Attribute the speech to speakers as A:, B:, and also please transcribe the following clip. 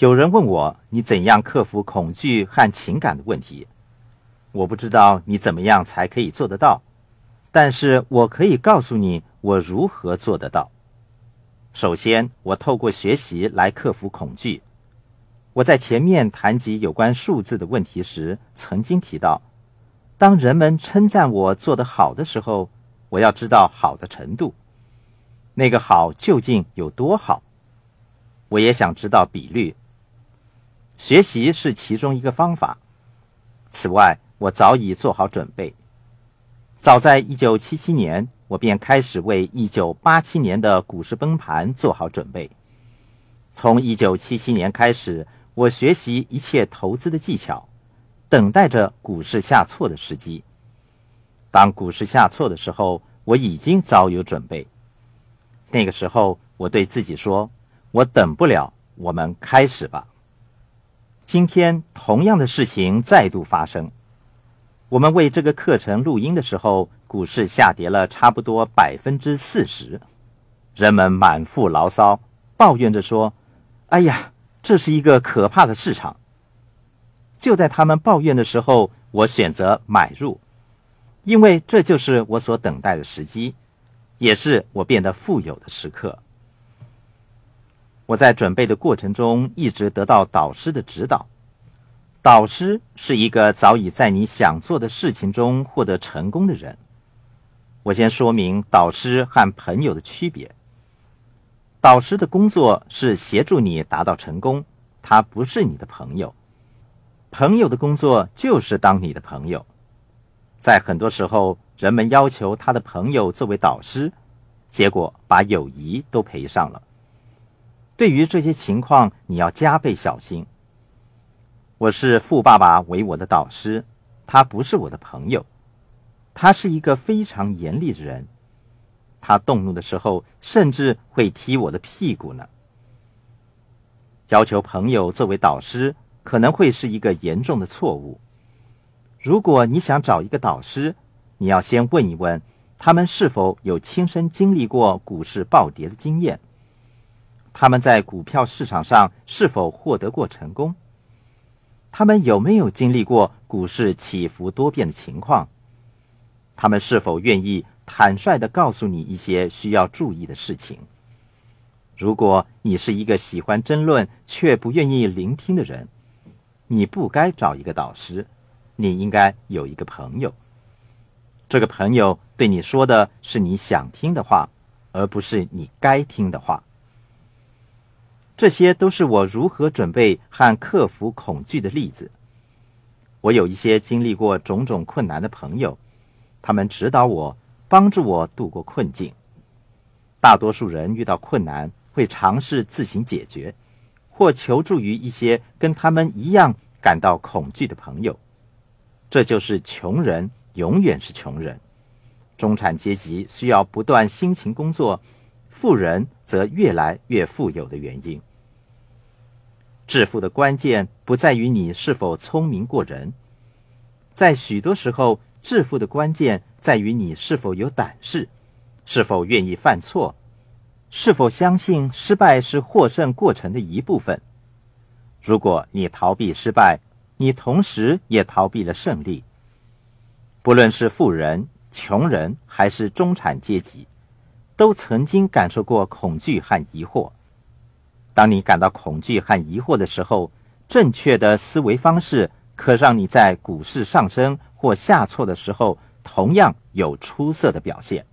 A: 有人问我，你怎样克服恐惧和情感的问题？我不知道你怎么样才可以做得到，但是我可以告诉你我如何做得到。首先，我透过学习来克服恐惧。我在前面谈及有关数字的问题时，曾经提到，当人们称赞我做得好的时候，我要知道好的程度，那个好究竟有多好？我也想知道比率。学习是其中一个方法。此外，我早已做好准备。早在1977年，我便开始为1987年的股市崩盘做好准备。从1977年开始，我学习一切投资的技巧，等待着股市下挫的时机。当股市下挫的时候，我已经早有准备。那个时候，我对自己说：“我等不了，我们开始吧。”今天同样的事情再度发生。我们为这个课程录音的时候，股市下跌了差不多百分之四十，人们满腹牢骚，抱怨着说：“哎呀，这是一个可怕的市场。”就在他们抱怨的时候，我选择买入，因为这就是我所等待的时机，也是我变得富有的时刻。我在准备的过程中一直得到导师的指导。导师是一个早已在你想做的事情中获得成功的人。我先说明导师和朋友的区别。导师的工作是协助你达到成功，他不是你的朋友。朋友的工作就是当你的朋友。在很多时候，人们要求他的朋友作为导师，结果把友谊都赔上了。对于这些情况，你要加倍小心。我是富爸爸为我的导师，他不是我的朋友，他是一个非常严厉的人，他动怒的时候甚至会踢我的屁股呢。要求朋友作为导师可能会是一个严重的错误。如果你想找一个导师，你要先问一问他们是否有亲身经历过股市暴跌的经验。他们在股票市场上是否获得过成功？他们有没有经历过股市起伏多变的情况？他们是否愿意坦率的告诉你一些需要注意的事情？如果你是一个喜欢争论却不愿意聆听的人，你不该找一个导师，你应该有一个朋友。这个朋友对你说的是你想听的话，而不是你该听的话。这些都是我如何准备和克服恐惧的例子。我有一些经历过种种困难的朋友，他们指导我，帮助我度过困境。大多数人遇到困难会尝试自行解决，或求助于一些跟他们一样感到恐惧的朋友。这就是穷人永远是穷人，中产阶级需要不断辛勤工作，富人则越来越富有的原因。致富的关键不在于你是否聪明过人，在许多时候，致富的关键在于你是否有胆识，是否愿意犯错，是否相信失败是获胜过程的一部分。如果你逃避失败，你同时也逃避了胜利。不论是富人、穷人还是中产阶级，都曾经感受过恐惧和疑惑。当你感到恐惧和疑惑的时候，正确的思维方式可让你在股市上升或下挫的时候同样有出色的表现。